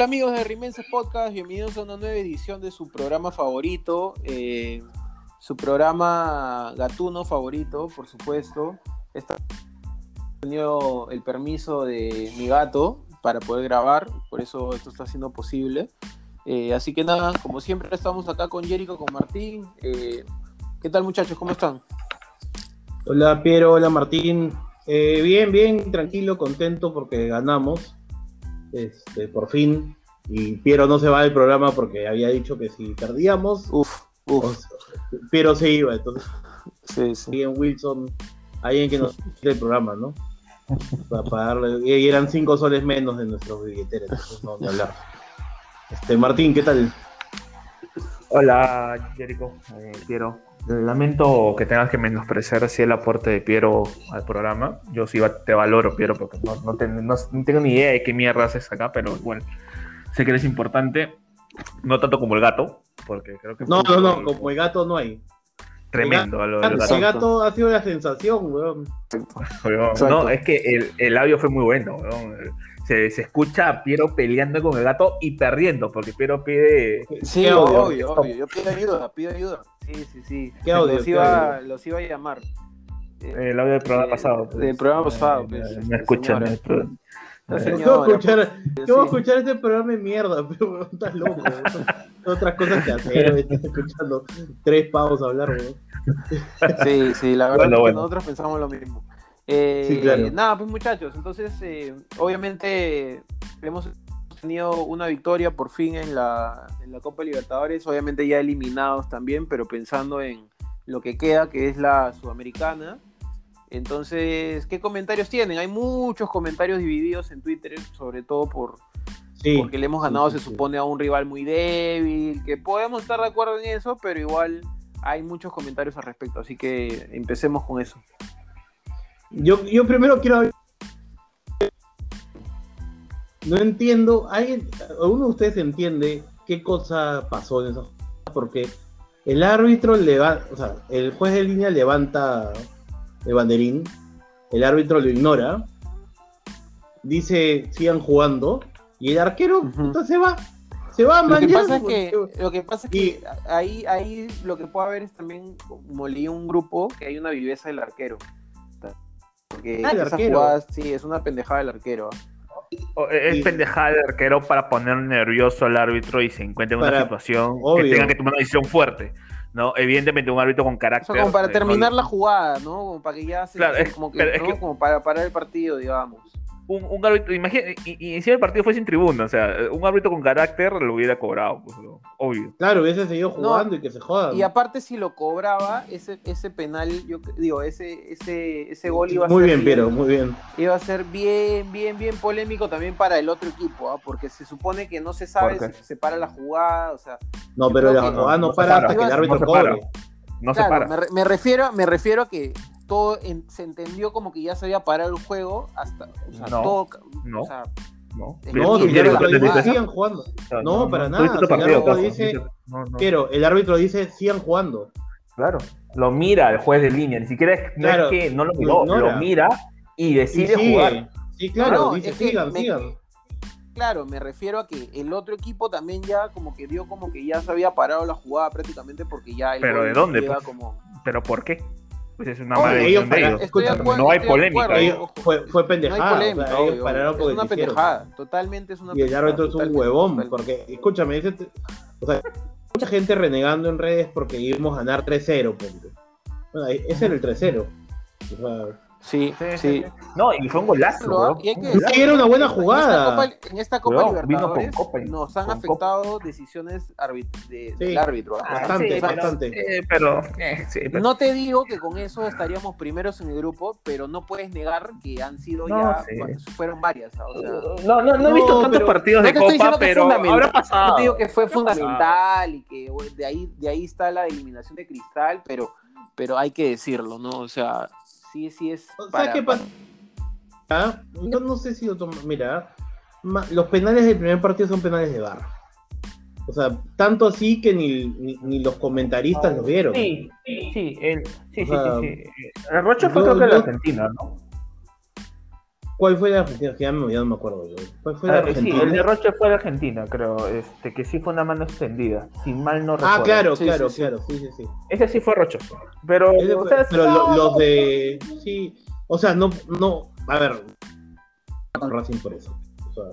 Hola amigos de Rimenses Podcast, bienvenidos a una nueva edición de su programa favorito, eh, su programa gatuno favorito, por supuesto. Esta tenido el permiso de mi gato para poder grabar, por eso esto está siendo posible. Eh, así que nada, como siempre estamos acá con Jerico, con Martín. Eh, ¿Qué tal muchachos? ¿Cómo están? Hola Piero, hola Martín. Bien, bien, tranquilo, contento porque ganamos. Este, por fin. Y Piero no se va del programa porque había dicho que si perdíamos, Uf, uf. Piero se iba. Entonces, Sí, sí. bien Wilson, alguien que nos el programa, ¿no? Para pagarle. Y eran cinco soles menos de nuestros billeteros, entonces no, hablar. Este, Martín, ¿qué tal? Hola, Jericho, eh, Piero. Lamento que tengas que menospreciar así el aporte de Piero al programa. Yo sí te valoro, Piero, porque no, no te- no- no tengo ni idea de qué mierda haces acá, pero bueno, sé que eres importante. No tanto como el gato, porque creo que. No, no, no, como el gato no hay. Tremendo lo del El gato. gato ha sido la sensación, weón. No, es que el, el audio fue muy bueno. weón. Se, se escucha a Piero peleando con el gato y perdiendo, porque Piero pide. Sí, ¿Qué audio? obvio, obvio. Yo pido ayuda, pido ayuda. Sí, sí, sí. ¿Qué audio? Los ¿Qué iba, audio? los iba a llamar. Eh, El audio del programa Eh, pasado. pues. del programa pasado, Eh, pues, no este, escuchan la Eh, Yo señora, voy a escuchar, pues, yo voy a sí. escuchar este programa de mierda, pero estás loco. otras cosas que hacer, estás escuchando tres pavos hablar, weón. Sí, sí, la verdad Bueno, es que bueno. nosotros pensamos lo mismo. Eh, Sí, claro. Nada, pues muchachos, entonces eh, obviamente hemos tenido una victoria por fin en la, en la Copa Libertadores, obviamente ya eliminados también, pero pensando en lo que queda, que es la Sudamericana. Entonces, ¿qué comentarios tienen? Hay muchos comentarios divididos en Twitter, sobre todo por, Sí. porque le hemos ganado, sí, se supone, a un rival muy débil, que podemos estar de acuerdo en eso, pero igual hay muchos comentarios al respecto, así que empecemos con eso. Yo, yo primero quiero No entiendo, ¿alguien, ¿alguno de ustedes entiende qué cosa pasó en esa jugada? Porque el árbitro levanta, o sea, el juez de línea levanta el banderín, el árbitro lo ignora, dice sigan jugando, y el arquero Ujú. entonces se va, se va Lo que pasa es que, lo que, pasa es Y- que ahí, ahí lo que puede haber es también, como leí un grupo, que hay una viveza del arquero. Porque Ah, esa arquero. jugada, sí, es una pendejada del arquero. ¿ah? O- Es Y- pendejada del arquero para poner nervioso al árbitro y se encuentre en una Para- situación obvio. que tenga que tomar una decisión fuerte. ¿no? Evidentemente, un árbitro con O carácter. sea, como para eh, terminar no- la jugada, ¿no? Como para que ya se, Claro, es- como que- como para parar el partido, digamos. Un, un árbitro, imagina, y, y encima el partido fue sin tribuna, o sea, un árbitro con carácter lo hubiera cobrado, pues, ¿no? obvio. Claro, hubiese seguido No, jugando y que se jodan. Y aparte si lo cobraba, ese, ese penal, yo digo, ese, ese, ese gol iba a muy ser bien, Piero, muy bien. iba a ser bien, bien, bien polémico también para el otro equipo, ¿ah? porque se supone que no se sabe si se para la jugada, o sea, No, pero la jugada no, para para. hasta que el árbitro No se para. No se claro, para. me, re- me refiero, me refiero a que todo en- se entendió como que ya se había parado el juego hasta, o sea, No, todo, no. o sea, No, No, Pero- No, Sí, si ya el lo árbitro entendí, dice sigan jugando. no, para nada, el árbitro Caso, dice-. Pero el árbitro dice sigan jugando. Claro, lo mira el juez de línea, ni siquiera es, no es que no lo miró, lo mira y Y decide sigue. jugar. Sí, claro, No, dice sigan, sigan. Claro, me refiero a que el otro equipo también ya como que vio como que ya se había parado la jugada prácticamente porque ya el ¿Pero de dónde, pues? como ¿Pero por qué? Pues es una Oye, mala ellos de ellos. No hay polémica acuerdo, fue, fue No hay pendejada. polémica, o sea, ellos obvio, pararon es una pendejada, totalmente es una Y el pendejada, árbitro es un huevón, totalmente. porque, escúchame, ese o sea, mucha gente renegando en redes porque íbamos a ganar 3-0, ponte. Bueno, ese era el 3-0. O sea, Sí, Sí. No, y fue un golazo. Y hay que decir- era una buena en esta jugada. Copa, en esta Copa Libertadores copa nos han afectado decisiones arbit- de- Sí. del árbitro. ¿ah? Bastante, sea, bastante. Eh, pero, eh, sí, pero- No te digo que con eso estaríamos primeros en el grupo, pero no puedes negar que han sido No, ya, sí. bueno, fueron varias. ¿ah? O sea, no, no, no he visto tantos pero partidos de Copa, pero habrá pasado. no te digo que fue fundamental y que de ahí, de ahí está la eliminación de Cristal, pero, pero hay que decirlo, ¿no? O sea, sí, sí es. ¿Sabes para- qué pasa? Ah, Yo no sé si lo tomo- Mira, ma- los penales del primer partido son penales de barra. O sea, tanto así que ni, ni, ni los comentaristas lo vieron. Sí, sí, sí, el, sí, sí, O sea, sí, sí. El Rocha fue yo- creo que el yo- Argentina, ¿no? ¿Cuál fue la Argentina? Ya, me, ya no me acuerdo. yo. ¿Cuál fue la Ah, sí, Argentina? el de Roche fue de Argentina, creo, este, que sí fue una mano extendida, si mal no recuerdo. ah, claro, Sí, claro, sí, sí. claro. Sí, sí, sí. Ese sí fue rochoso. Pero, o sea, pero no- los de. Sí. O sea, no. no a ver. Con Racing por eso. O sea,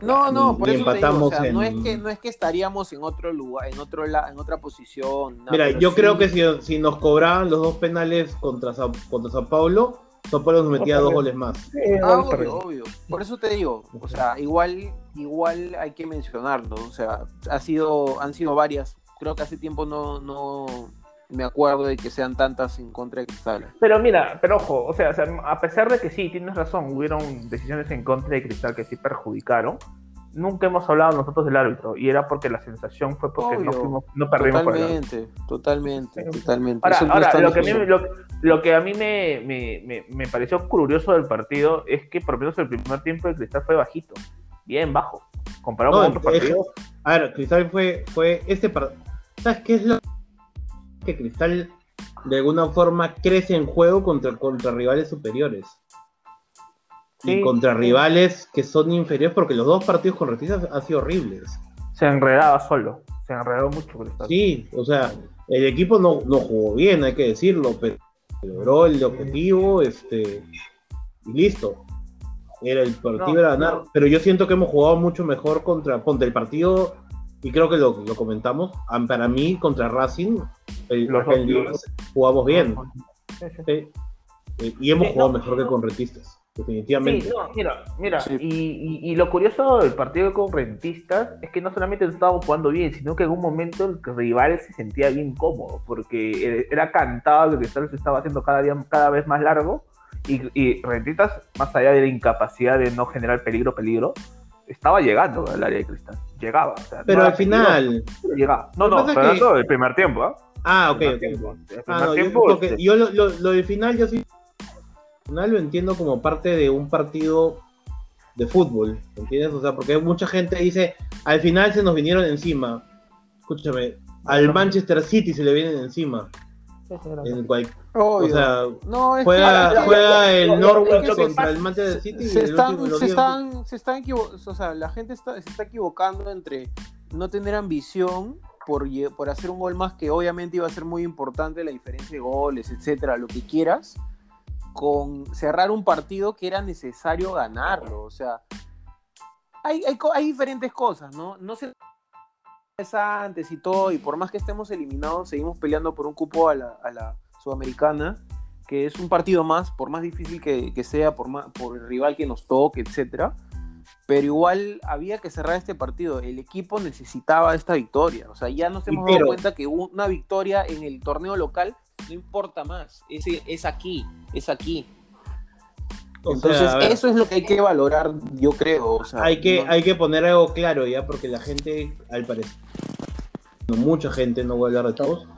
No, no, por eso te digo, o empatamos no es que no es que estaríamos en otro lugar, en otro la- en otra posición. Mira, yo sí- creo que si, si nos cobraban los dos penales contra contra Sao Paulo, Sao Paulo nos metía dos goles más. Sí, Ah, obvio, obvio. Por eso te digo, o sea, igual, igual hay que mencionarlo. O sea, ha sido, han sido varias. Creo que hace tiempo no, no me acuerdo de que sean tantas en contra de Cristal. Pero mira, pero ojo, o sea, o sea, a pesar de que sí, tienes razón, hubieron decisiones en contra de Cristal que sí perjudicaron, nunca hemos hablado nosotros del árbitro, y era porque la sensación fue porque no, fuimos, no perdimos por el. Totalmente, totalmente, totalmente. Ahora, no ahora, lo, que a mí, lo, lo que a mí me, me, me, me pareció curioso del partido es que por lo menos el primer tiempo de Cristal fue bajito, bien bajo, comparado No, con otros partidos. A ver, Cristal fue, fue este partido. ¿Sabes qué es lo que Cristal de alguna forma crece en juego contra, contra rivales superiores? Sí. Y contra rivales que son inferiores, porque los dos partidos con Rentistas han sido horribles. Se enredaba solo, se enredó mucho Cristal. Sí, o sea, el equipo no, no jugó bien, hay que decirlo, pero logró el objetivo, este, y listo. Era el partido No, era ganar, no. pero yo siento que hemos jugado mucho mejor contra, contra el partido, y creo que lo, lo comentamos, ah, para mí contra Racing, el, Los Lima, jugamos bien, Sí, sí. sí, eh, y hemos Sí, jugado no, mejor que con Rentistas, definitivamente. Sí, no, mira, mira, Sí. y, y- y lo curioso del partido con Rentistas es que no solamente estábamos jugando bien, sino que en un momento el rival se sentía bien cómodo, porque era cantado que Cristal se estaba haciendo cada día cada vez más largo, y, y Rentistas, más allá de la incapacidad de no generar peligro, peligro, estaba llegando al área de Cristal, llegaba. o sea, pero no al final, pero llegaba. No, no, pero que- del primer tiempo, ¿ah? ah, ok, Primer ok. tiempo. El primer Ah, no, yo, tiempo, porque este, yo lo, lo- lo del final, yo sí. Final lo entiendo como parte de un partido de fútbol, ¿entiendes? O sea, porque mucha gente dice, al final se nos vinieron encima. Escúchame, al. Manchester City se le vienen encima. En cual- o sea, no, es juega, que- el lo- Norwich que contra pasa- el Manchester City y se el están, último se están, se están o sea, la gente está, se está equivocando entre no tener ambición por, por hacer un gol más que obviamente iba a ser muy importante la diferencia de goles, etcétera, lo que quieras, con cerrar un partido que era necesario ganarlo. O sea, hay, hay, hay diferentes cosas, ¿no? No se antes y todo, y por más que estemos eliminados, seguimos peleando por un cupo a la, a la Sudamericana, que es un partido más, por más difícil que, que sea, por, más, por el rival que nos toque, etcétera. Pero igual había que cerrar este partido. El equipo necesitaba esta victoria. O sea, ya nos hemos dado cuenta que una victoria en el torneo local no importa más. Es, es aquí, es aquí. o Entonces, eso es lo que hay que valorar, yo creo. O sea, hay que, no- hay que poner algo claro ya, porque la gente, al parecer, no, mucha gente, no voy a hablar de todos,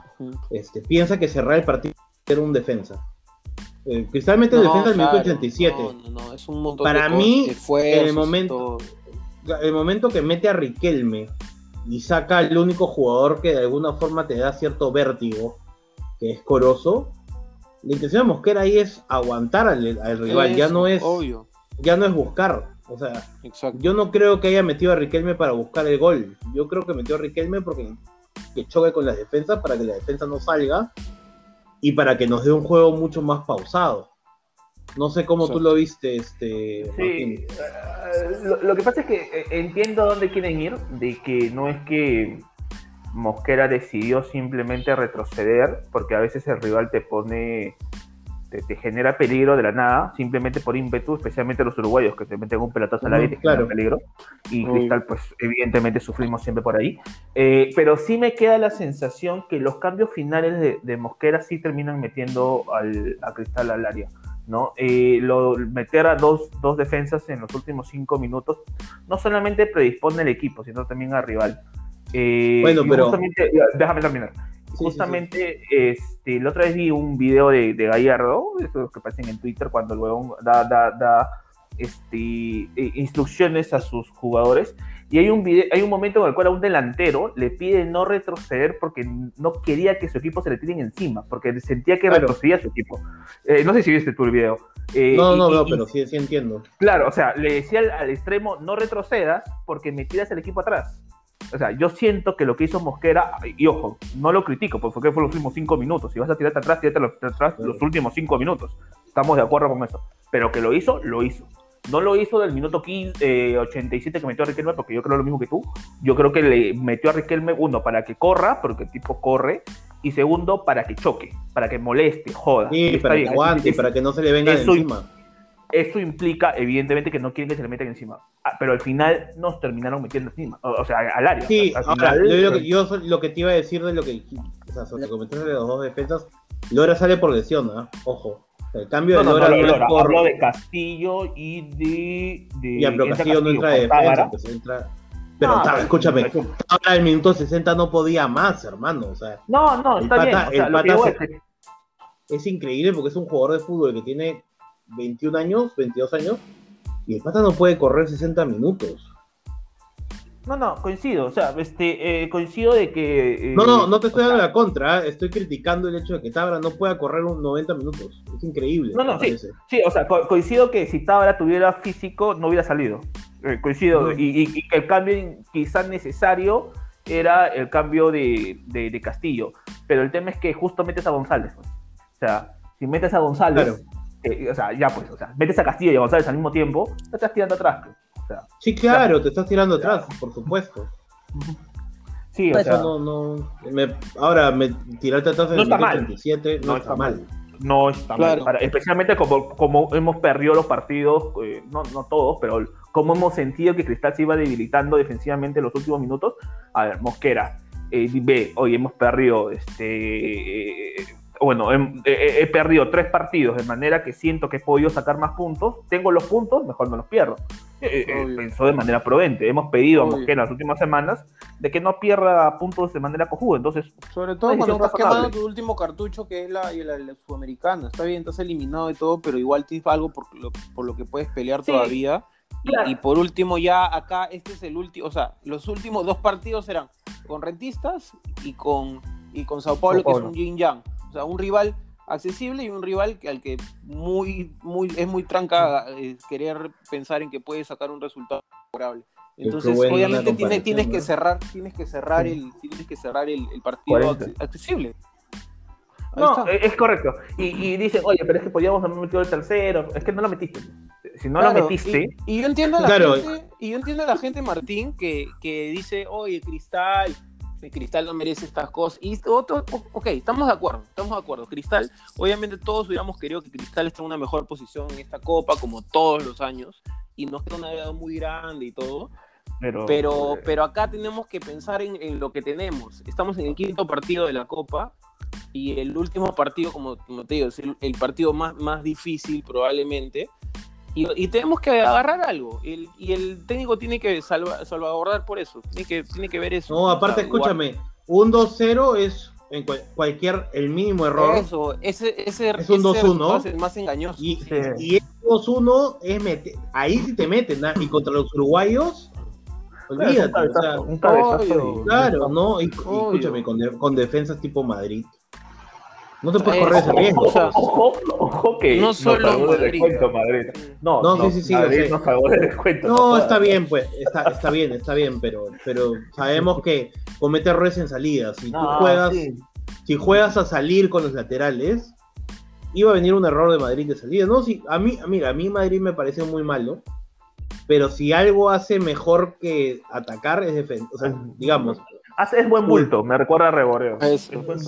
este, piensa que cerrar el partido era un defensa. Eh, Cristal mete el No, defensa al minuto claro, 87. No, no, no, es un montón Para de mí, en el momento-. El momento que mete a Riquelme y saca al único jugador que de alguna forma te da cierto vértigo, que es Corozo, la intención de Mosquera ahí es aguantar al, al rival, ya no es Obvio, ya no es buscar. O sea, exacto. yo no creo que haya metido a Riquelme para buscar el gol. Yo creo que metió a Riquelme porque que choque con la defensa para que la defensa no salga y para que nos dé un juego mucho más pausado. No sé cómo tú lo viste, este. Sí, eh, lo, lo que pasa es que eh, entiendo dónde quieren ir, de que no es que Mosquera decidió simplemente retroceder, porque a veces el rival te pone, te, te genera peligro de la nada, simplemente por ímpetu, especialmente los uruguayos que te meten un pelotazo al aire y te claro. peligro. Y Uy. Cristal, pues evidentemente sufrimos siempre por ahí. Eh, pero sí me queda la sensación que los cambios finales de, de Mosquera sí terminan metiendo al, a Cristal al área. ¿no? Eh, lo, meter a dos, dos defensas en los últimos cinco minutos no solamente predispone al equipo, sino también al rival. Eh, Bueno, pero- déjame terminar. sí, justamente, Este, la otra vez vi un video de, de Gallardo, esos que aparecen en Twitter, cuando huevón da, da, da este, eh, instrucciones a sus jugadores y hay un, video, hay un momento en el cual a un delantero le pide no retroceder porque no quería que su equipo se le tiren encima, porque sentía que Claro. retrocedía su equipo. Eh, no sé si viste tú el video. Eh, No, no, y- no, pero sí, sí entiendo. Claro, o sea, le decía al, al extremo, no retrocedas porque me tiras el equipo atrás. O sea, yo siento que lo que hizo Mosquera, y ojo, no lo critico, porque fue que fue los últimos cinco minutos. Si vas a tirarte atrás, los, atrás los últimos cinco minutos. Estamos de acuerdo con eso. Pero que lo hizo, lo hizo. No lo hizo del minuto 15, eh, 87 que metió a Riquelme, porque yo creo lo mismo que tú. Yo creo que le metió a Riquelme, uno, para que corra, porque el tipo corre, y segundo, para que choque, para que moleste, joda. Sí, para que aguante, Es- para que no se le venga de encima. Eso implica, evidentemente, que no quieren que se le metan encima. Ah, Pero al final nos terminaron metiendo encima. O, o sea, al área. Sí, al ahora, final, yo, lo que, yo soy- lo que te iba a decir de lo que, o sea, sobre comentaste de los dos defensas, Lora sale por lesión, ¿ah? Ojo. El cambio No, de no, Lora no, no Lora, por- Hablo de Castillo y de. de Ya, pero Castillo no entra de defensa, pues entra... Pero No, escúchame, ahora el minuto 60 no podía más, hermano, o sea, No, no, El está pata- bien. O sea, el pata se- es increíble porque es un jugador de fútbol que tiene 21 años, 22 años, y el pata no puede correr 60 minutos. No, no, coincido. O sea, este, eh, coincido de que. eh, No, no, no te estoy sea, dando la contra, ¿eh? estoy criticando el hecho de que Tabra no pueda correr un 90 minutos. Es increíble. No, no, sí. Sí, o sea, co- coincido que si Tábara tuviera físico, no hubiera salido. Eh, coincido. No. Y, y- y que el cambio quizás necesario era el cambio de, de- de Castillo. Pero el tema es que justo metes a González. pues. O sea, si metes a González, Claro. Eh, o sea, ya pues, o sea, metes a Castillo y a González al mismo tiempo, te estás tirando atrás. pues. O sea, Sí, claro, te estás tirando atrás, por supuesto. sí, o Eso sea, no, no. me- ahora, me, tirarte atrás en No el está minuto mal. 87 no, No está está mal. no está mal. Especialmente como, como hemos perdido los partidos, eh, no, no todos, pero como hemos sentido que Cristal se iba debilitando defensivamente en los últimos minutos. A ver, Mosquera, eh, ve, hoy hemos perdido, este, eh, bueno, hem- he, he perdido tres partidos de manera que siento que he podido sacar más puntos. Tengo los puntos, mejor no los pierdo. Eh, eh, Obvio. pensó de manera prudente. Hemos pedido Obvio. a Mosquera en las últimas semanas de que no pierda puntos de manera cojuda. Entonces, Sobre todo cuando estás quemando tu último cartucho, que es la, la, la sudamericana. Está bien, estás eliminado y todo, pero igual tienes algo por lo, por lo que puedes pelear Sí. todavía. Y- Claro. Y, por último, ya acá, este es el último, o sea, los últimos dos partidos serán con Rentistas y con, y con Sao Paulo, Sao que es Paulo. un yin yang. O sea, un rival accesible y un rival que, al que muy, muy, es muy tranca eh, querer pensar en que puede sacar un resultado favorable. Entonces, obviamente tienes que cerrar, tienes que cerrar el, tienes que cerrar el, el partido 40. acce- accesible. Ahí No, está. es correcto. Y, y dicen, oye, pero es que podíamos haber metido el tercero. Es que no lo metiste. Si no Claro, lo metiste, Y, y yo entiendo a la Claro. gente, y yo entiendo a la gente, Martín, que, que dice, oye, Cristal, Cristal no merece estas cosas. Y otro, ok, estamos de acuerdo, estamos de acuerdo. Cristal, obviamente todos hubiéramos querido que Cristal esté en una mejor posición en esta copa, como todos los años, y nos queda una deuda muy grande y todo. pero, Pero, eh, pero acá tenemos que pensar en, en lo que tenemos. Estamos en el quinto partido de la Copa y el último partido, como, como te digo, es el, el partido más, más difícil probablemente. Y, y tenemos que agarrar algo. El- y el técnico tiene que salva- salvaguardar por eso. Tiene que, tiene que ver eso. No, aparte, escúchame, un 2-0 es en cual- cualquier, el mínimo error. Eso, ese, ese, Es un ese 2-1. resultado es el más engañoso. Y, Sí. y el 2-1 es meter, ahí sí te meten, ¿ah? y contra los uruguayos, claro, olvídate, un cabezazo, o sea, un cabezazo obvio. claro, ¿no? Y, y escúchame, con, de- con defensas tipo Madrid, no te puedes Eh, correr ese riesgo. o sea, Ojo, ojo que no nos solo descuento Madrid. No, No, no, sí, sí, sí, Madrid nos descuento. No, está bien, pues, está, está bien, está bien, pero, pero sabemos que comete errores en salida. Si tú No, juegas, sí. si juegas a salir con los laterales, iba a venir un error de Madrid de salida. No, sí, a mí, mira, a mí Madrid me parece muy malo, pero si algo hace mejor que atacar es defender. O sea, digamos, Hace- es buen bulto, me recuerda a bulto.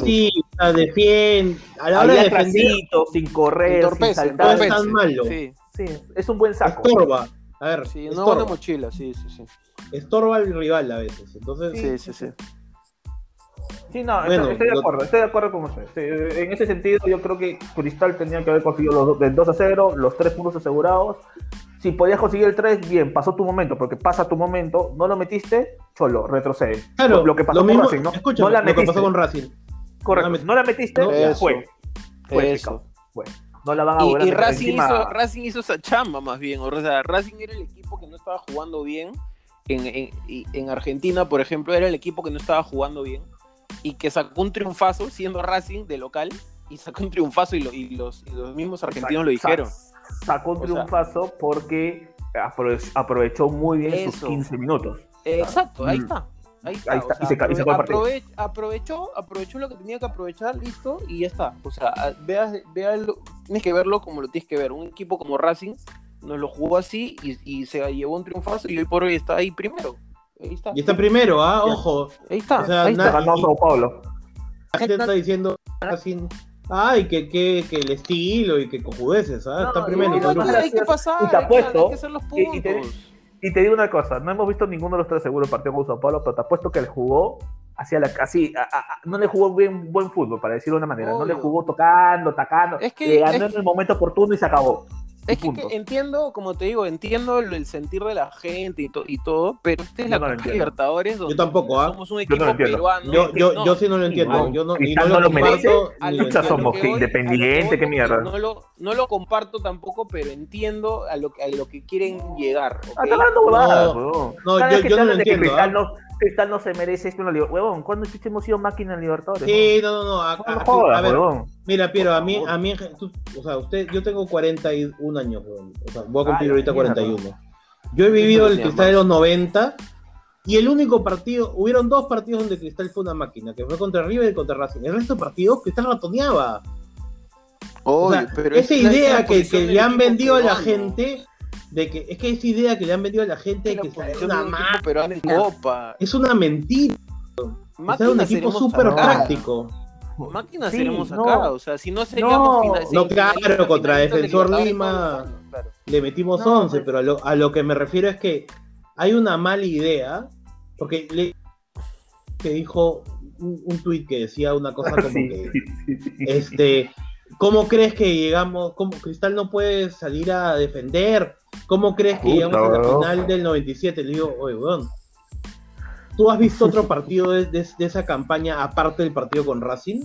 sí, sea, defiende, a la hora de defender, sin correr, sin saltar. no es entorpece. tan malo. Sí, Sí, es un buen saco. estorba. A ver, sí, no estorba, buena mochila, sí, sí, sí. estorba al rival a veces. Entonces, Sí, sí, sí. Sí, no, Bueno, estoy, estoy de lo- acuerdo, estoy de acuerdo con usted. Sí, en ese sentido, yo creo que Cristal tenía que haber conseguido los dos- del 2 a 0, los tres puntos asegurados. Si podías conseguir el 3, bien, pasó tu momento, porque pasa tu momento, no lo metiste, cholo, retrocede. claro, lo que pasó lo con mismo, Racing, ¿no? la lo que metiste. pasó con Racing. Correcto, no la met- no la metiste, No, ya eso. fue. Fue, Eso. fue. No la van a Y, volver y meter Racing, encima. hizo, Racing hizo esa chamba más bien. O sea, Racing era el equipo que no estaba jugando bien. En, en- y en Argentina, por ejemplo, era el equipo que no estaba jugando bien. Y que sacó un triunfazo siendo Racing de local. Y sacó un triunfazo y, lo- y los, y los mismos argentinos lo dijeron. Sacó un O sea- triunfazo porque aprove- aprovechó muy bien sus Eso. 15 minutos. Exacto, ahí Mm. está. Ahí está. Ahí o está, sea, y se ca- y sacó el partido. aprove- aprovechó, aprovechó lo que tenía que aprovechar, listo, y ya está. O sea, a- veas, véalo- tienes que verlo como lo tienes que ver. Un equipo como Racing nos lo jugó así y, y se llevó un triunfazo y hoy por hoy está ahí primero. Ahí está. Y está primero, ah, ojo. Ahí está. O sea, ahí na- está. Ganó Sao Paulo. La gente está diciendo así, ay, que, que, que el estilo y que cojudeces, ¿ah? No, está primero. No, y está hay, no, que, primero. hay que pasar. Y te apuesto- hay que hacer los y- y te- puntos. Y te digo una cosa, no hemos visto ninguno de los tres seguros partidos con Sao Paulo, pero te apuesto que él jugó hacia la así, a- a- a- no le jugó bien buen fútbol, para decirlo de una manera, no le jugó tocando, atacando, Es que- le ganó es- en el momento oportuno y se acabó. Es que, que entiendo, como te digo, entiendo el, el sentir de la gente y, to- y todo, pero esta es Yo la no Copa. Libertadores donde Yo tampoco, ¿ah? somos un Yo equipo no lo entiendo. peruano. Yo, yo, No, yo sí no lo entiendo. no, yo no, y Cristal no no lo lo merece. comparto. a ni lo lo que- a Chucha, lo entiendo. somos que independiente, qué mierda. No lo, no lo comparto tampoco, pero entiendo a lo, que- a lo que quieren llegar. ¿ok? Ah, está hablando huevadas, No, no, yo- yo no lo entiendo, Cristal, ¿ah? no, Cristal no se merece esto en la Libertadores. Huevón, ¿cuándo chucha hemos sido máquina en Libertadores? Sí, no, no, no. a- No, a- ver, huevón. mira, Piero, a mí, a mí, tú- o sea, usted, yo tengo 41 años, weón. O sea, voy a cumplir Ay, ahorita mierda. 41. Yo he vivido el Cristal de los 90 y el único partido, hubieron dos partidos donde Cristal fue una máquina, que fue contra River y contra Racing. El resto de partidos Cristal ratoneaba. O sea, Obvio, pero esa idea que, le han vendido a la gente, de que, es que esa idea que le han vendido a la gente de Es que es una máquina, Copa. es una mentira. Es un equipo súper práctico. Máquinas Sí, seremos no. acá. O sea, si no seríamos No, no, claro, contra de Defensor Libertadores Lima. claro. le metimos No, 11, pues- pero a lo, a lo que me refiero es que hay una mala idea, porque le que dijo un, un tuit que decía una cosa como Sí, que, sí, sí, sí. este, ¿cómo crees que llegamos, cómo Cristal no puede salir a defender? ¿Cómo crees que Puta, llegamos a la final del 97? Le digo, oye, weón, ¿tú has visto otro partido de, de- de esa campaña aparte del partido con Racing?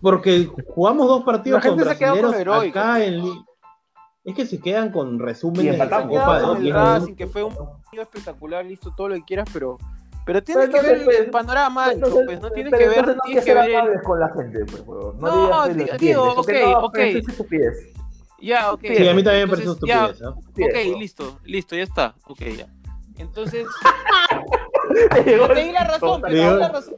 Porque jugamos dos partidos La gente con brasileños acá en Li- es que se quedan con Y resúmenes de la. Copa de con el 10 Racing, que fue un partido espectacular, listo, todo lo que quieras, pero, pero tienes Pero que ver el, el panorama ancho, Entonces, pues, no tienes que ver, no tienes que ver con la gente, pues. No, No, digas digo, ok, no, ok. Ya, ok. Sí, a mí también me parece estupidez. huevón. listo, listo, ya está. Ok, ya. Entonces, te di la razón, te di Llegó- la razón.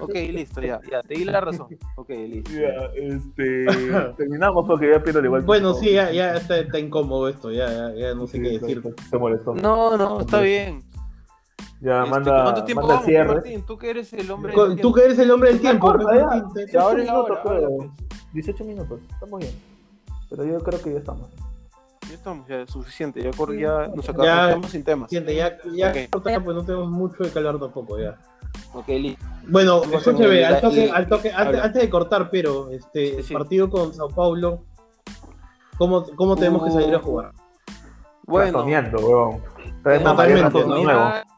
Ok, listo, ya, ya, te di la razón. Ok, listo. Ya, este, terminamos porque ya pierdo igual. Bueno, sí, ya, ya está, está incómodo esto, ya, ya, ya no sé qué decir. Se molestó. No, no, está bien. Ya, Este, manda, ¿Cuánto tiempo manda vamos, cierre. Martín? Tú que eres el hombre Con- del Tú tiempo. que eres el hombre del tiempo, corta, ya. Martín, te- Ya, 18 ahora, minutos, ahora, creo. ahora, pues. 18 minutos, estamos bien. Pero yo creo que ya estamos. Ya estamos, ya suficiente. Ya, cor- ya nos Ya. acabamos estamos sin temas. Siente, ya, ya Ok. corta, pues no tenemos mucho de calor tampoco, ya. Ok, listo. Bueno, escúcheme, al toque, al toque, antes, antes de cortar, pero este Sí, sí. partido con Sao Paulo, ¿cómo, cómo tenemos que salir a jugar? Bueno, a Totalmente, ¿no?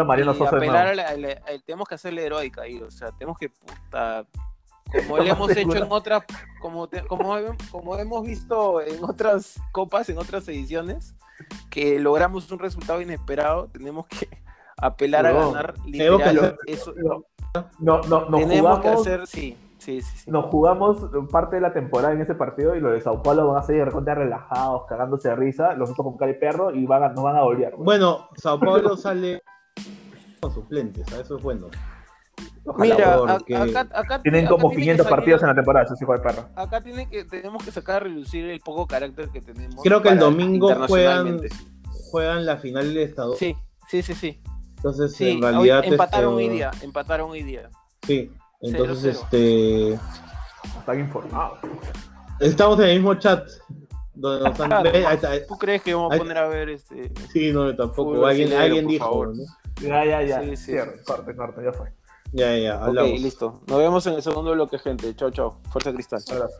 A Mariano y Sosa apelar a la- a la- a- tenemos que hacerle heroica ahí, o sea, tenemos que puta, como le hemos hecho en otras, como, te- como, hem- como hemos visto en otras copas, en otras ediciones, que logramos un resultado inesperado, tenemos que apelar a ganar literal. Eso, No, no, nos tenemos jugamos, que hacer, sí, sí, sí, sí. nos jugamos parte de la temporada en ese partido y los de Sao Paulo van a salir de recontra relajados, cagándose de risa, los otros con cara de perro y van a, nos van a golear. weón. Bueno, Sao Paulo sale con suplentes, ¿ah? eso es bueno. Ojalá, Mira, a- porque acá, acá- Tienen acá como tiene que 500 salir- partidos en la temporada, esos hijos de perro. Acá tiene que, tenemos que sacar a relucir el poco carácter que tenemos. Creo que el domingo juegan, juegan la final de Estado. Sí, sí, sí, sí. Entonces, Sí, en realidad. hoy empataron este, hoy día, empataron hoy día. Sí, entonces, 0-0. este. Están informados. Estamos en el mismo chat. Donde nos han- ve, ahí está, ¿Tú crees que vamos a poner a ver este? Sí, no, tampoco. Alguien alguien dijo. favor. ¿no? Ya, ya, ya. Sí, sí, Cierre, sí. corte, corte, ya fue. Ya, ya, Ok, hablamos. listo. Nos vemos en el segundo bloque, gente. Chao, chao. Fuerza Cristal. Abrazo.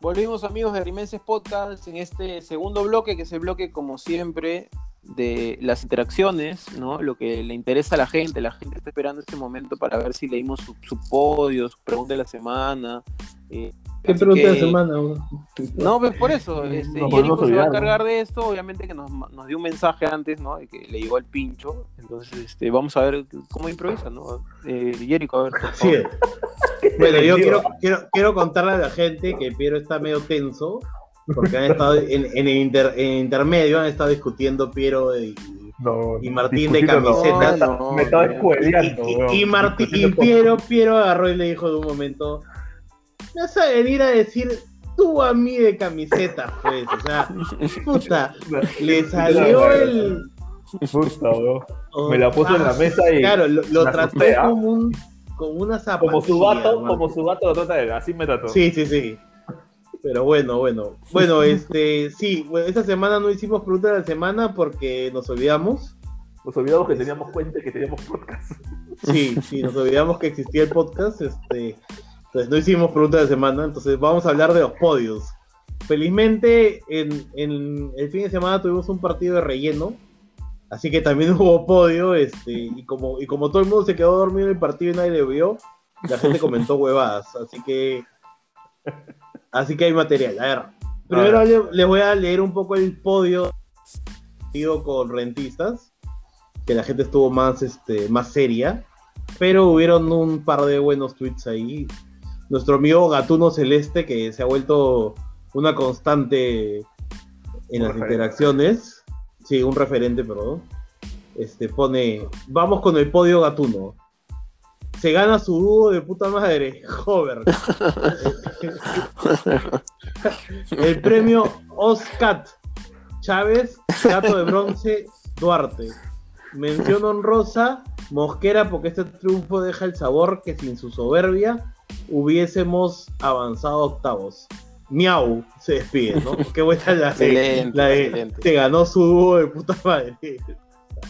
Volvimos amigos de Rimenses Podcast en este segundo bloque, que es el bloque como siempre de las interacciones, ¿no? Lo que le interesa a la gente, la gente está esperando este momento para ver si leímos su, su podio, su pregunta de la semana. eh, ¿Qué pregunta de que- semana? bro? No, pues por eso, este, Jericho podemos se va a ¿no? encargar de esto, obviamente que nos, nos dio un mensaje antes, ¿no? De que le llegó el pincho, entonces este, vamos a ver cómo improvisa, ¿no? Eh, Jericho, a ver. por Sí. Bueno, yo quiero, quiero, quiero contarle a la gente que Piero está medio tenso, porque han estado en, en el inter- en intermedio, han estado discutiendo Piero y, No, Y Martín de no. camiseta. Me está- Me estaba No, escueleando, y, y, y Martí- y Piero, Piero agarró y le dijo de un momento, me vas a venir a decir tú a mí de camiseta, pues, o sea, puta, le salió el... Puta, weón. Me la puso en la mesa y. Claro, lo, lo trató ¿ah? como, un, como una zapatilla. Como su vato, hermano. como su vato lo trata él, así me trató. Sí, sí, sí. Pero bueno, bueno. Bueno, este, sí, bueno, esta semana no hicimos pregunta de la semana porque nos olvidamos. Nos olvidamos que teníamos cuenta y que teníamos podcast. Sí, sí, nos olvidamos que existía el podcast. Este, entonces no hicimos pregunta de semana. Entonces vamos a hablar de los podios. Felizmente, en, en el fin de semana tuvimos un partido de relleno. Así que también hubo podio. Este, y como, y como todo el mundo se quedó dormido en el partido y nadie le vio, la gente comentó huevadas. Así que. Así que hay material. A ver. Primero le- les voy a leer un poco el podio con rentistas. Que la gente estuvo más, este, más seria. Pero hubieron un par de buenos tweets ahí. Nuestro amigo Gatuno Celeste, que se ha vuelto una constante en Un las referente. interacciones. Sí, un referente, perdón. Este pone. Vamos con el podio Gatuno. Se gana su dúo de puta madre, Hover. el premio Oscat. Chávez, gato de bronce, Duarte. Mención honrosa, Mosquera, porque este triunfo deja el sabor que sin su soberbia hubiésemos avanzado octavos. Miau, se despide, ¿no? Qué buena la de, la de- te ganó su dúo de puta madre.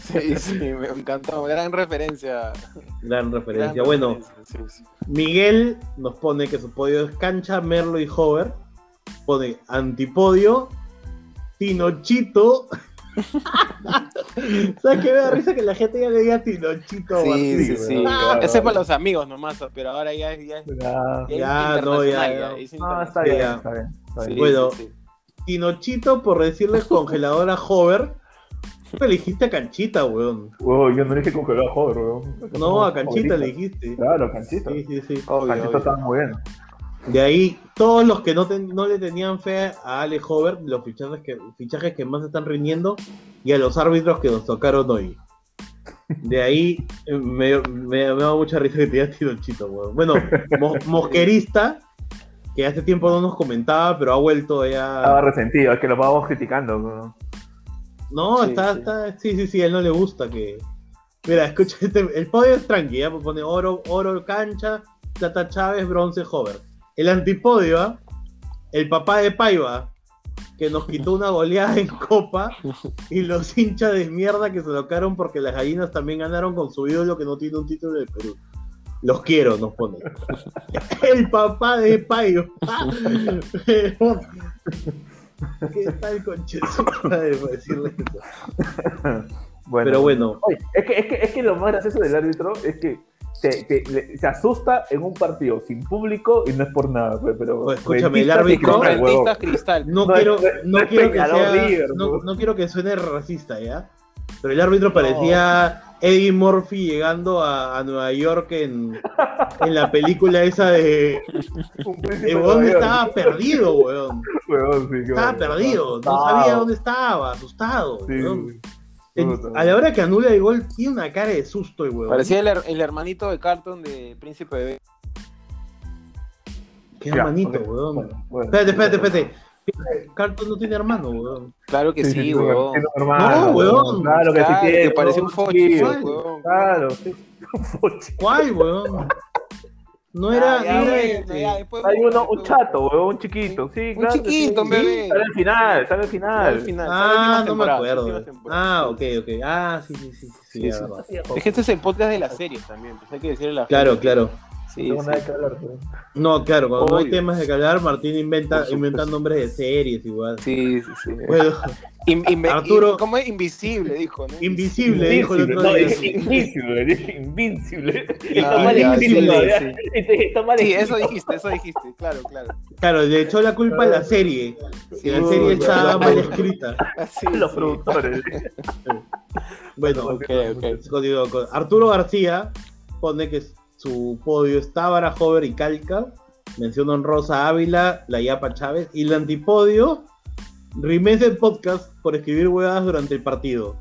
Sí, sí, me encantó, gran referencia. Gran referencia. gran bueno, referencia, sí, sí. Miguel nos pone que su podio es Cancha, Merlo y Hover. Pone antipodio, Tinochito. ¿Sabes qué me da risa que la gente ya le diga Tinochito? Sí, Martín, sí? Ah, Ese es para los amigos nomás, pero ahora ya, ya, ya Ya. es Ya, no, ya, ya. es No, está bien, está bien. está Sí, bien. Bueno, sí, sí. Tinochito por decirle congeladora Hover. Tú elegiste a Canchita, weón. Wow, yo no dije congelado a joder, weón. No, a Canchita le dijiste. Claro, Canchita. Sí, sí, sí. Obvio, Canchita obvio. está muy bien. De ahí, todos los que no, ten- no le tenían fe a Ale Hover, los fichajes que, fichajes que más están rindiendo, y a los árbitros que nos tocaron hoy. De ahí, eh, me, me, me da mucha risa que te digas Tinochito, weón. Bueno, Mo- Mosquerista, que hace tiempo no nos comentaba, pero ha vuelto Estaba ya. resentido, es que lo vamos criticando. weón. No, Sí, está, sí. está, sí, sí, sí, a él no le gusta que. Mira, escucha, este, el podio es tranqui, ¿ya? pone oro, oro cancha, plata Chávez, bronce Hover. El antipodio, ¿ah? el papá de Paiva, que nos quitó una goleada en Copa, y los hinchas de mierda que se locaron porque las gallinas también ganaron con su ídolo que no tiene un título del Perú. Los quiero, nos pone. El papá de Paiva. ¿Qué tal, concheso? para decirle eso? Bueno. Pero bueno, Oye, es que, es, que, es que lo más gracioso del árbitro es que te- te- le- se asusta en un partido sin público y no es por nada, pues, pero. Oye, escúchame, el árbitro- Cristal, cristal. no, No quiero, no, quiero que sea, River, no, ¿no? quiero que suene racista, ¿ya? Pero el árbitro parecía Eddie Murphy llegando a, a Nueva York en, en la película esa de... De York. estaba perdido, weón. Sí, Estaba perdido, no sabía dónde estaba, asustado. Sí, weón. En- a la hora que anula el gol, tiene una cara de susto, el weón. Parecía el, her- el hermanito de Carlton de Príncipe Bebé. Qué Ya, hermanito, ok, weón. bueno, bueno. Espérate, espérate, espérate. Carlton no tiene hermano, weón. Claro que sí, sí, weón. hermano, No, weón. Claro que sí tiene. que parece un fochi, weón. Claro, sí, un fochi. ¿Cuál, weón? No era... Ah, ya, no bueno, este- ya, después Hay uno, un chato, weón, un chiquito, sí, Un claro. que chiquito, sí. un bebé. Sale al final, sale al final. Al final, Ah, no me acuerdo. Ah, ok, ok. Ah, sí, sí, sí, sí, Sí, sí. Es que este es el podcast de las series también, pues hay que decirle a la Claro, gente. claro. Sí, tengo sí. nada que hablar. pero- No, claro, cuando no hay temas de hablar, Martín inventa, inventa nombres de series igual. Sí, sí, sí. Bueno, In- inve- Arturo- in- ¿Cómo es? Invisible, dijo, ¿no? invisible, dijo el otro no, día. es invincible. Ah, Está mal sí, todavía. sí. Está mal Sí, eso dijiste, eso dijiste, claro, claro. Claro, le echó la culpa a la serie. Que la Sí, serie estaba claro. mal escrita. Sí, Los sí. productores. Bueno, Ok, ok. continúo con- Arturo García pone que su podio es Tábara, y Calca. Mención honrosa Ávila, la Yapa Chávez. Y el antipodio, Rimes del podcast por escribir huevadas durante el partido.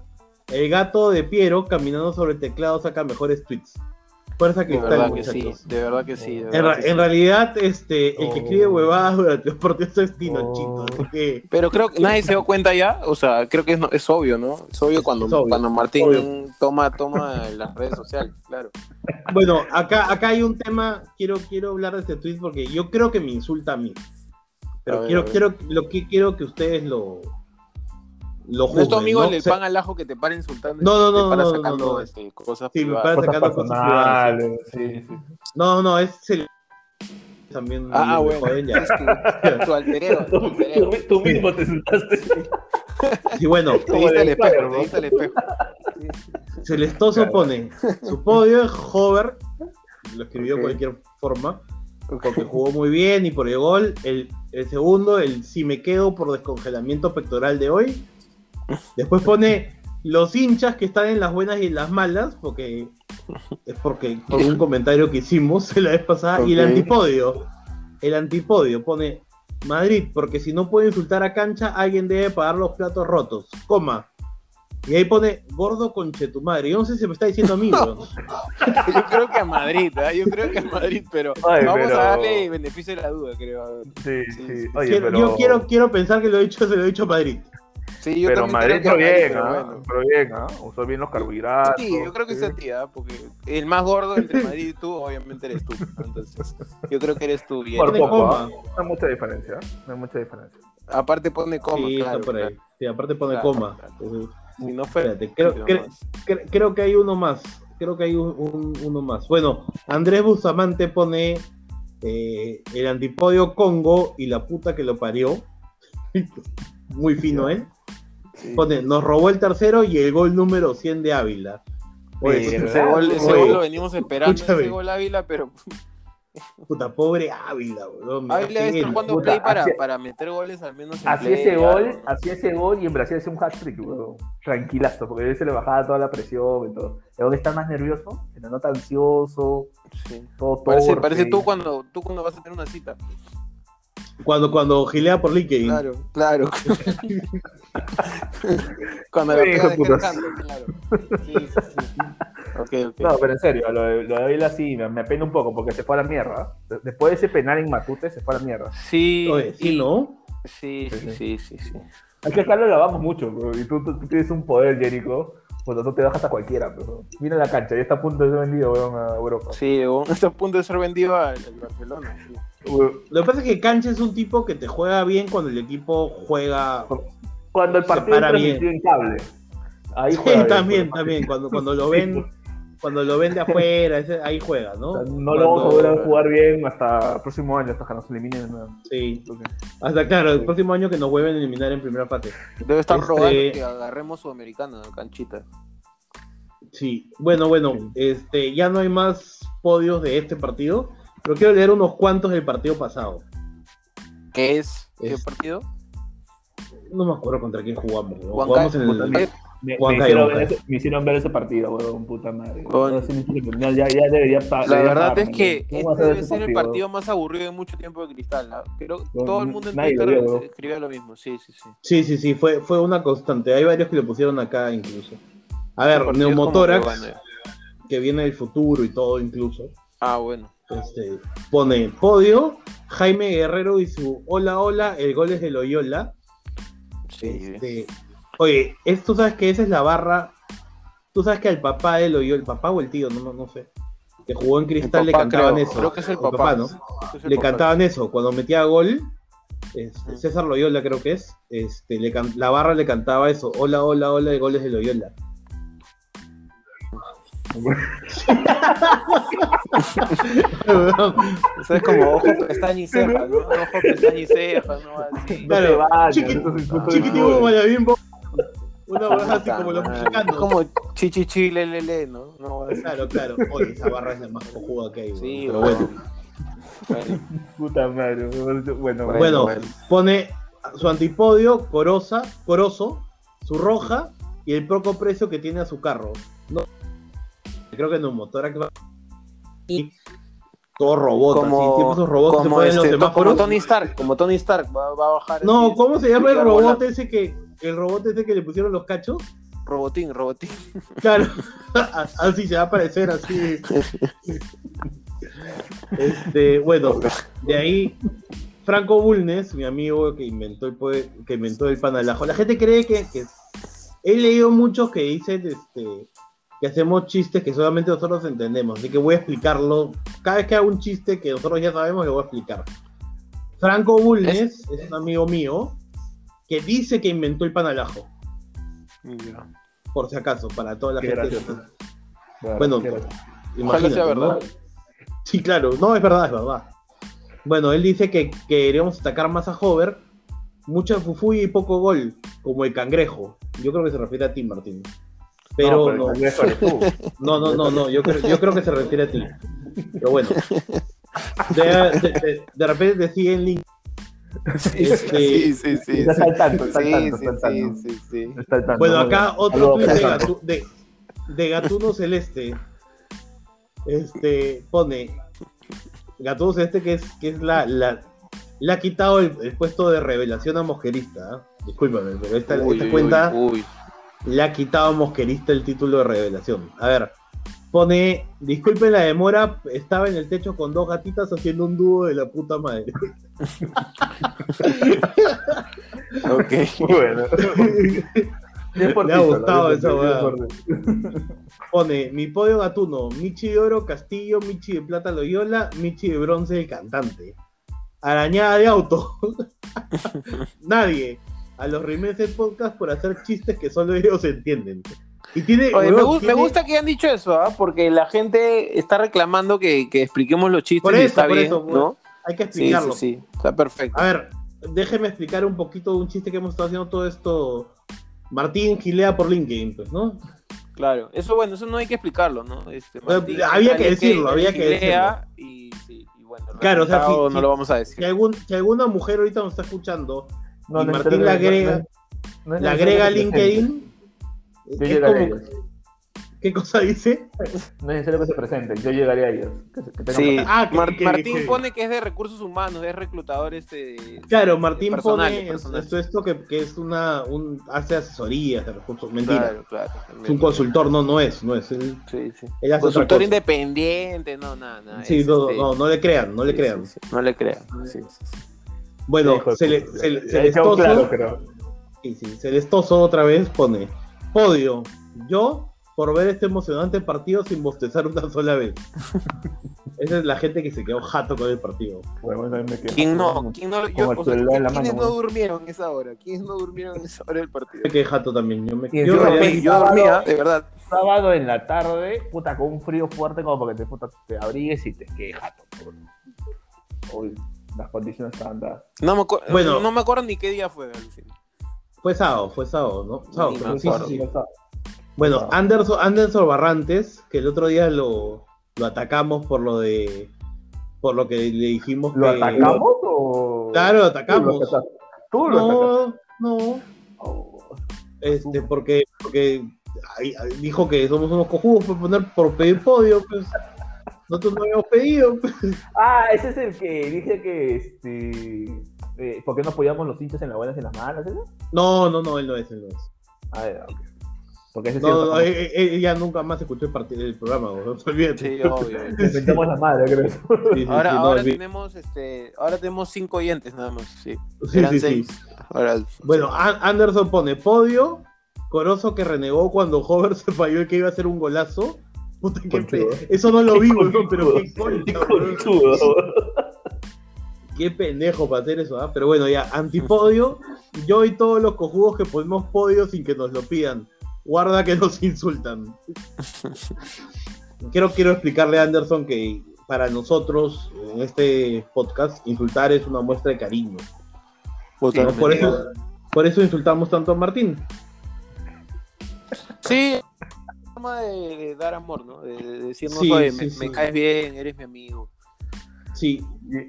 El gato de Piero caminando sobre el teclado saca mejores tweets. Fuerza De cristal, verdad que sí, muchachos. de verdad que sí. de En, verdad ra- que sí. en realidad, este, el que escribe Oh. huevadas durante los partidos es Tinochito. Oh. Así que, Pero creo que nadie se dio cuenta ya, o sea, creo que es, es obvio, ¿no? Es obvio cuando, Es obvio, cuando Martín obvio. toma toma las redes sociales, claro. Bueno, acá, acá hay un tema, quiero, quiero hablar de este tweet porque yo creo que me insulta a mí. A Pero ver, quiero, ver. quiero, lo que quiero que ustedes lo, lo No es tu juzguen, amigo ¿no? el del O sea, pan al ajo que te para insultando No, no, y te no, para no, no, sacando no. este, cosas Sí, me privadas. para- Cosas sacando cosas personales. Sí, sí. No, no, es el también Ah, bueno, es tu, tu alter ego, tu alter ego. Tú, tú mismo te sentaste. Sí, bueno, Te diste el espejo, te diste el espejo. Celestoso Claro. pone su podio es Hover, lo escribió de Ok. cualquier forma, porque jugó muy bien y por el gol. El, el segundo, el si me quedo por descongelamiento pectoral de hoy. Después pone los hinchas que están en las buenas y en las malas, porque es porque por un comentario que hicimos la vez pasada. Y el antipodio, el antipodio pone Madrid, porque si no puede insultar a cancha, alguien debe pagar los platos rotos, coma. Y ahí pone gordo conche tu madre. Yo no sé si me está diciendo a mí. Yo creo que a Madrid, ¿ah? yo creo que a Madrid, pero Ay, vamos pero- a darle beneficio de la duda, creo. Sí, Sí, sí. sí. Oye, Quiero- pero... Yo quiero, quiero pensar que lo he dicho, se lo he dicho a Madrid. Sí, yo pero Madrid entró bien, pero ¿ah? bueno. Entró bien, ¿ah? Usó bien los carbohidratos. Sí, yo creo que es a ti, ¿ah? porque el más gordo entre Madrid y tú, obviamente eres tú. Entonces, yo creo que eres tú. Y Por poco. ¿ah? No hay mucha diferencia. No hay mucha diferencia. aparte pone coma, sí, claro. está por ahí. claro. Sí, aparte pone Claro, coma. claro. Entonces, Si no fue. Espérate, creo, cre- que hay uno más. Creo que hay un, un- uno más. Bueno, Andrés Bustamante pone eh, el antipodio Congo y la puta que lo parió. Muy fino, ¿eh? Sí. Pone, nos robó el tercero y el gol número 100 de Ávila. Oye, Ese gol, ese Oye, gol lo venimos esperando, escúchame. ese gol Ávila, pero puta, pobre Ávila, da Ávila debe estar jugando play para, así- para meter goles al menos en Hacía ese gol, hacía ese gol y en Brasil hacía un hat-trick, weón. Tranquilazo, porque a veces le bajaba toda la presión y todo. El gol está más nervioso, se le nota ansioso, Sí. todo Parece, parece tú cuando tú cuando vas a tener una cita. Cuando, cuando gilea por LinkedIn. Claro, claro. cuando lo Sí, de descansando, claro. Sí, sí, sí. Ok, ok. No, pero en serio, lo de, lo de Ávila sí me, me apena un poco porque se fue a la mierda. De- Después de ese penal en Matute se fue a la mierda. Sí, Oye, sí, y- ¿no? sí, sí, sí, sí, sí. Es que acá lo lavamos mucho, bro, y tú, tú- tú tienes un poder, Jericho, cuando tú te bajas a cualquiera, pero mira la cancha, ya está a punto de ser vendido weón, a Europa. Sí, bueno, está a punto de ser vendido al, Barcelona. sí. Weón, Lo que pasa es que Cancha es un tipo que te juega bien cuando el equipo juega. Cuando el Se partido es para en cable. Ahí Sí, juega bien, también, pero- también. Cuando, cuando lo ven, cuando lo ven de afuera, ese- ahí juega, O ¿no? sea, no lo vamos a volver a jugar bien hasta el próximo año, hasta que nos eliminen de nuevo. Sí. Entonces, Hasta claro, el próximo año que nos vuelven a eliminar en primera fase. Debe estar Este- rogando que agarremos Sudamericana, canchita. Sí. Bueno, bueno, este, ya no hay más podios de este partido, pero quiero leer unos cuantos del partido pasado. ¿Qué es? ¿Qué Es- partido? No me acuerdo contra quién jugamos. Jugamos en el. Me, Juan me Cairo, hicieron ver ese, me hicieron ver ese partido, weón, puta madre. Hicieron- ya, ya, debería La debería verdad es que weón. ¿Cómo este debe ser el partido más aburrido de mucho tiempo de Cristal. ¿ah? Creo que No, todo el mundo en lo Twitter vio, ¿no? escribía lo mismo. Sí, sí, sí. Sí, sí, sí, fue, fue una constante. Hay varios que le pusieron acá incluso. A ver, partido Neumotórax, que gana. que viene del futuro y todo incluso. Ah, bueno. Este, pone podio, Jaime Guerrero y su hola hola, el gol es de Loyola. Sí. Este, oye, es- tú sabes que esa es la barra. Tú sabes que al papá de Loyola, el papá o el tío, no, no sé, que jugó en Cristal le cantaban creo. eso. Creo que es el papá. ¿no? Es el Le papá. cantaban eso. Cuando metía gol, este. César Loyola creo que es, este, le can- la barra le cantaba eso, hola hola hola, el gol es de Loyola. Eso es como ojo, pestaña y ceja, ¿no? Ojo, pestaña y ceja, ¿no? Así. Claro, te vayas, chiqui- eso es Una barra así como los mexicanos. Como chichichi, lelele, ¿no? No, así. Claro, claro. Oye, esa barra es la más cojuda que hay. Sí, Pero bueno. Puta madre. Bueno, bueno. Bueno, bueno. pone su antipodio, Corosa, Corozo, su roja y el poco precio que tiene a su carro. No, creo que no, motora que va. Y todo robot, así, tipo como, esos robots que se como, ponen en los este, como. Tony Stark, como Tony Stark va, va a bajar. No, así, ¿cómo se llama el robot ese que el robot ese que le pusieron los cachos? Robotín, robotín. Claro, así se va a aparecer así. Este, bueno, de ahí Franco Bulnes, mi amigo que inventó el que inventó el panalajo. La gente cree que, que he leído muchos que dicen este que hacemos chistes que solamente nosotros entendemos, así que voy a explicarlo. Cada vez que hago un chiste que nosotros ya sabemos, lo voy a explicar. Franco Bulnes es un amigo mío que dice que inventó el panalajo, Ya. por si acaso, para toda la Qué gente. gracioso. Bueno, Qué Ojalá sea Imagínate, verdad. ¿no? Sí, claro, no, es verdad, es verdad. Bueno, él dice que, que deberíamos atacar más a Hover, mucha fufuy y poco gol, como el cangrejo. Yo creo que se refiere a ti, Martín. Pero no, no, no, no, no, yo creo, yo creo que se refiere a ti. Pero bueno. De, de- de- de repente te siguen link. Sí, sí, sí. Está al tanto, está al tanto, Bueno, acá otro tweet de. Gatu- de, de Gatuno Celeste. Este pone Gatuno Celeste que es, que es la, la le ha quitado el, el puesto de revelación a Mosquerista. ¿ah? Discúlpame, pero esta, Uy, esta uy, cuenta uy. le ha quitado a Mosquerista el título de revelación. A ver, pone, disculpen la demora, estaba en el techo con dos gatitas haciendo un dúo de la puta madre. Ok. Muy bueno. Le ha gustado esa ti. Pone mi podio gatuno, Michi de oro, Castillo, Michi de plata, Loyola, Michi de bronce, el cantante. Arañada de auto. Nadie. A los remakes del podcast por hacer chistes que solo ellos entienden. Y tiene, Oye, me, gusta que hayan dicho eso, ¿ah? porque la gente está reclamando que, que expliquemos los chistes Por y eso, está por bien, eso, ¿no? Hay que explicarlo. sí, sí, está perfecto. A ver, déjeme explicar un poquito un chiste que hemos estado haciendo todo esto. Martín gilea por LinkedIn, pues, ¿no? Claro, eso bueno, eso no hay que explicarlo, ¿no? Este, había que decirlo, había que lea Y, sí, y bueno, Claro, o sea, resultado si- no si- lo vamos a Si, decir. algún, si alguna mujer ahorita nos está escuchando No, y no, Martín no, agrega, no, necesario agrega que LinkedIn. Yo es llegaré a ellos. ¿qué cosa dice? No es necesario que se presenten, yo llegaré a ellos. Que, que Sí, Ah, que- Mar- que- Martín que- pone que es de recursos humanos, es reclutador este. de- Claro, Martín personal, pone personal. esto, esto que, que es una, un, hace asesorías de recursos, mentira. Claro, claro. Es un consultor, no, no es, no es. Él, Sí, sí. él hace otra Consultor independiente, no, nada, nada. Sí, es no, este- no, no le crean, no le sí, crean. sí, sí, No le crean. sí, sí, sí. Bueno, Ya se he quedado lestoso- claro, pero. sí, sí, Celestoso otra vez pone podio. Yo por ver este emocionante partido sin bostezar una sola vez. Esa es la gente que se quedó jato con el partido. Bueno, quedo- ¿Quién no? ¿Quién no? Yo, o sea, ¿Quiénes mano, no durmieron en esa hora? ¿Quiénes no durmieron en esa hora del partido? Me quedé jato también. Yo, me, Y yo Yo, encima realmente- dormí, yo dormía, de verdad. Sábado en la tarde, puta, con un frío fuerte como para que te, puta, te abrigues y te quedes jato. Uy, las condiciones estaban dadas. No me, Bueno. no me acuerdo ni qué día fue, alucina. Fue sábado, fue sábado, ¿no? Sábado, sí, sí, sí. Bueno. Anderson, Anderson Barrantes, que el otro día lo, lo atacamos por lo de. Por lo que le dijimos ¿Lo que. atacamos o.? Claro, lo Tú atacamos. lo atacaste. Tú lo atacaste. No, no. Oh, Este, porque, porque dijo que somos unos cojudos por poner por pedir podio, pues. Nosotros no habíamos pedido. pues. Ah, ese es el que dije que. Este, eh, ¿Por qué no apoyamos los hinchas en las buenas y en las malas? ¿ese? No, no, no, él no es, él no es. Ah. Porque ese No, no, eh, eh, ella nunca más escuchó el, partido, el programa, güey, olvídate. Sí, obvio. La madre, creo. Sí, sí, Ahora, sí, no, ahora tenemos este, ahora tenemos cinco oyentes nada más, sí. sí, sí, sí. seis. Ahora, Bueno, An- Anderson pone podio, Corozo que renegó cuando Hover se falló el que iba a hacer un golazo. Puta, qué Conchudo. pe- Eso no lo vi, pero qué Conchudo. concha, weón. Qué pendejo para hacer eso, ¿ah? Pero bueno, ya, antipodio, yo y todos los cojudos que ponemos podio sin que nos lo pidan. guarda que nos insultan. Quiero, quiero explicarle a Anderson que para nosotros, en este podcast, insultar es una muestra de cariño. ¿no? Por, eso, por eso insultamos tanto a Martín. Sí, es forma de, de dar amor, ¿no? De, de decirnos, Sí, oye, sí, me, sí. me caes bien, eres mi amigo. Sí,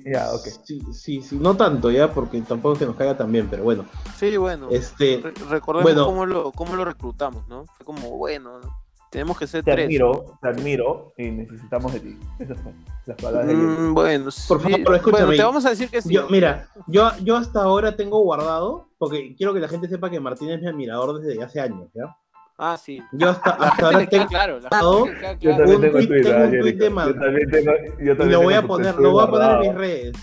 Ya, ok. sí, sí, sí, no tanto ya, porque tampoco es que nos caiga tan bien, pero bueno. Sí, bueno. Este, Re- recordemos bueno. cómo, lo, cómo lo reclutamos, ¿no? Fue como, bueno, tenemos que ser Te tres. admiro, te admiro y necesitamos de ti. Esas son las palabras de. Mm, bueno, Por sí. favor, escúchame. Bueno, te vamos a decir que sí. yo, mira, yo, yo hasta ahora tengo guardado, porque quiero que la gente sepa que Martín es mi admirador desde hace años, ¿ya? Ah, sí. Yo hasta, ahora tengo, claro. Yo también un tengo Twitter, tengo un tuit de Yo Mar- también tengo, yo y también lo voy a poner, tweet lo voy a poner en mis redes.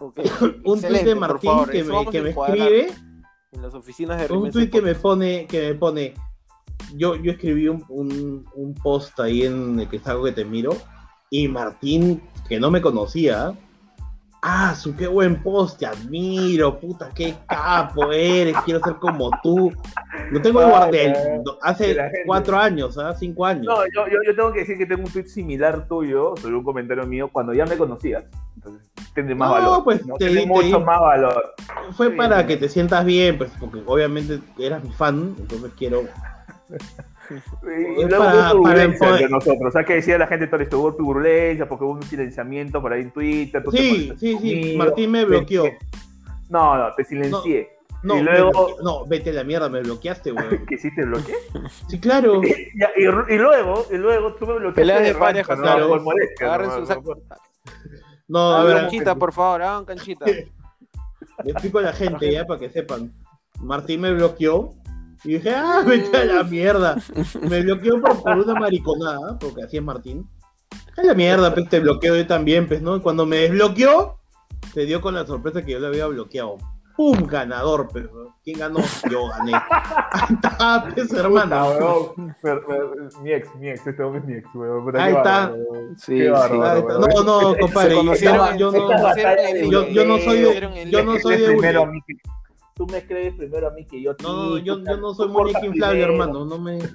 Un tuit excelente, de Martín favor, que me, que me escribe, En las oficinas de un tuit que me pone, que me pone, yo, yo escribí un, un, un post ahí en el que está algo que te miro, y Martín, que no me conocía, ah, su qué buen post, te admiro, puta, qué capo eres, quiero ser como tú. Lo tengo guardado no. hace cuatro años, ¿ah? cinco años. No, yo, yo, yo tengo que decir que tengo un tweet similar tuyo sobre un comentario mío cuando ya me conocías. Entonces, tiene más No, valor. pues, ¿no? te tiene te mucho más valor. Fue Sí, para que te sientas bien, pues, porque obviamente eras mi fan, entonces quiero. Y luego para- turbulencia para- entre nosotros. O sea, que decía la gente todo esto, hubo turbulencia porque hubo un silenciamiento por ahí en Twitter. tú te Sí, sí, sí, conmigo. Martín me bloqueó. No, no, te silencié. No, Y me luego- no, vete a la mierda, me bloqueaste, weón. ¿Que hiciste bloqueé? Sí, claro. Ya, y, y luego, y luego tú me bloqueaste. Peleas de rancho, parejas, ¿no? claro. Molestia. Agarren ¿no? su saco. No, a ver, canchita, por favor, hagan canchita. le explico a la gente ya para que sepan. Martín me bloqueó y dije, ah, vete a la mierda. Me bloqueó por, por una mariconada, porque así es Martín. A la mierda, pues te bloqueo yo también, pues, ¿no? Cuando me desbloqueó, se dio con la sorpresa que yo le había bloqueado. ¡Pum! Ganador, pero ¿quién ganó? Yo gané. Ahí está, pues, hermano. weón. Pero- pero- Mi ex, mi ex, este hombre es mi ex, weón. Ahí está. Sí, sí. No, no, compadre. yo- no- soy de- yo no soy de Tú me crees primero a mí que yo a ti, No, no, yo, no soy muñeca inflable, hermano. No me...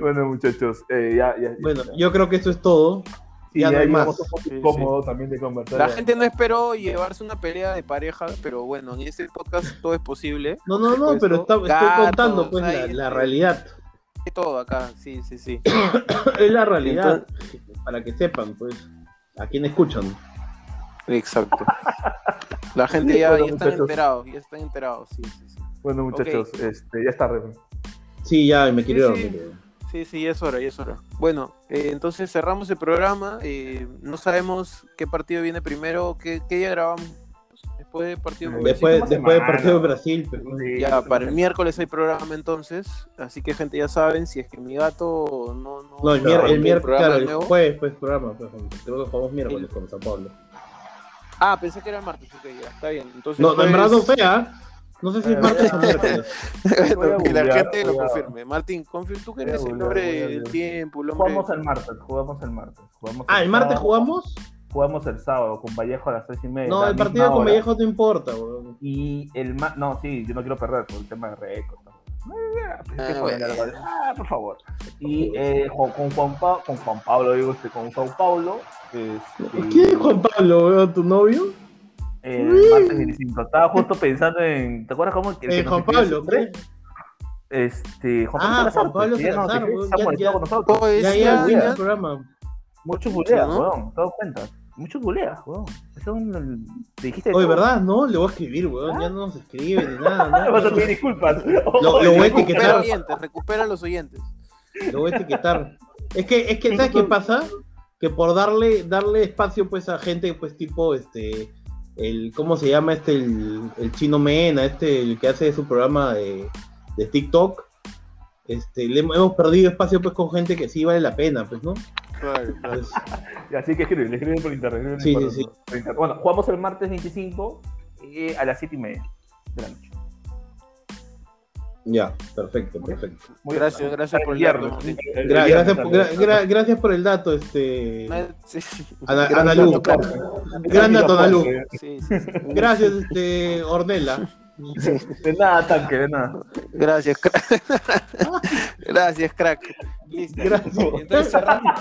Bueno, muchachos, eh, ya, ya. Bueno, yo creo que eso es todo. sí, ya no hay más. Sí, incómodo también de conversar. La ya. gente no esperó llevarse una pelea de pareja, pero bueno, en este podcast todo es posible. No, no, no, pero estoy contando pues la, ahí, la realidad. Todo acá, sí, sí, sí. Es la realidad. Para que sepan, pues, a quién escuchan. Exacto. La gente ya, Bueno, ya están enterados, ya están enterados, sí, sí, sí. Bueno, muchachos, este, ya está. Reven. Sí, ya me quiero Sí, sí. dormir. Sí, sí, ya es hora, ya es hora. Bueno, eh, entonces cerramos el programa. eh, no sabemos qué partido viene primero, qué, qué día grabamos después del partido. con Después, después del partido de Brasil, pues, Sí, Ya, para el miércoles hay programa entonces, así que gente ya saben, si es que mi gato no... No, No, el, miércoles, claro, el jueves, pues, programa. Pues, creo que jugamos miércoles con Sao Paulo. Ah, pensé que era el martes, ok, ya, está bien. Entonces, No, no, en verdad no ¿ah? No sé si es martes o miércoles. Bueno, que la gente lo confirme. Martín, confirma, tú que eres el hombre del tiempo, el hombre... Jugamos el martes, jugamos el martes. Jugamos Ah, ¿el martes jugamos? Jugamos el sábado con Vallejo a las 3 y media. No, el partido con hora. Vallejo no importa, weón. Y el ma no, sí, yo no quiero perder por el tema de récord. Ah, Ah. Ah, por favor. Y eh, con, Juan Pa- con Juan Pablo, digo, este, con Sao Paulo. este, ¿Quién es Juan Pablo? ¿Tu novio? eh, el martes 25. Estaba justo pensando en. ¿Te acuerdas cómo? El Eh, nos Juan escribió Pablo? ¿qué? Este, Juan Ah, Pablo Salazar, Juan Pablo ya Salazar, ya- ya. con nosotros. Pues, Ya, ya, weón, ¿te das cuenta? Muchos guleas, weón. Eso es un- te dijiste. Oye, todo. ¿verdad? No, le voy a escribir, weón. Ya no nos escribe ni nada. Ah, vas a pedir disculpas. Lo- lo voy a Recupera etiquetar. oyentes, recupera los oyentes. Lo voy a etiquetar. Es que, es que, ¿sabes qué pasa? Que por darle, darle espacio pues a gente, pues tipo, este, el, ¿cómo se llama este? El, el chino Mena, este, el que hace su programa de, de TikTok. Este, le hemos perdido espacio pues con gente que sí vale la pena, pues, ¿no? Claro, claro. Pues, Y Así que escriben, escriben por internet. escriben Sí, por- sí, sí. por internet. Bueno, jugamos el martes 25 eh, a las 7 y media de la noche. ya, perfecto, perfecto. Muy Gracias, bien. gracias por el dato, Gra- gracias, por, gra- gracias por el dato, este. Sí, sí. Ana- Gran Analu. dato, Carlos. Gran dato, Analu. Sí, sí, sí. Gracias, este, Ornella. De, nada, tanque, de nada. Gracias, crack. Gracias, crack. Listo. Entonces cerramos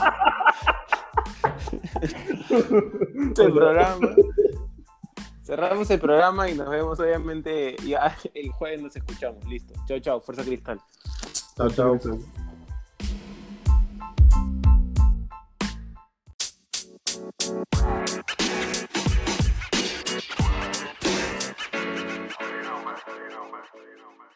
el programa. Cerramos el programa y nos vemos obviamente ya el jueves nos escuchamos. Listo. Chao, chao. Fuerza Cristal. Chao. chao. my, you know, my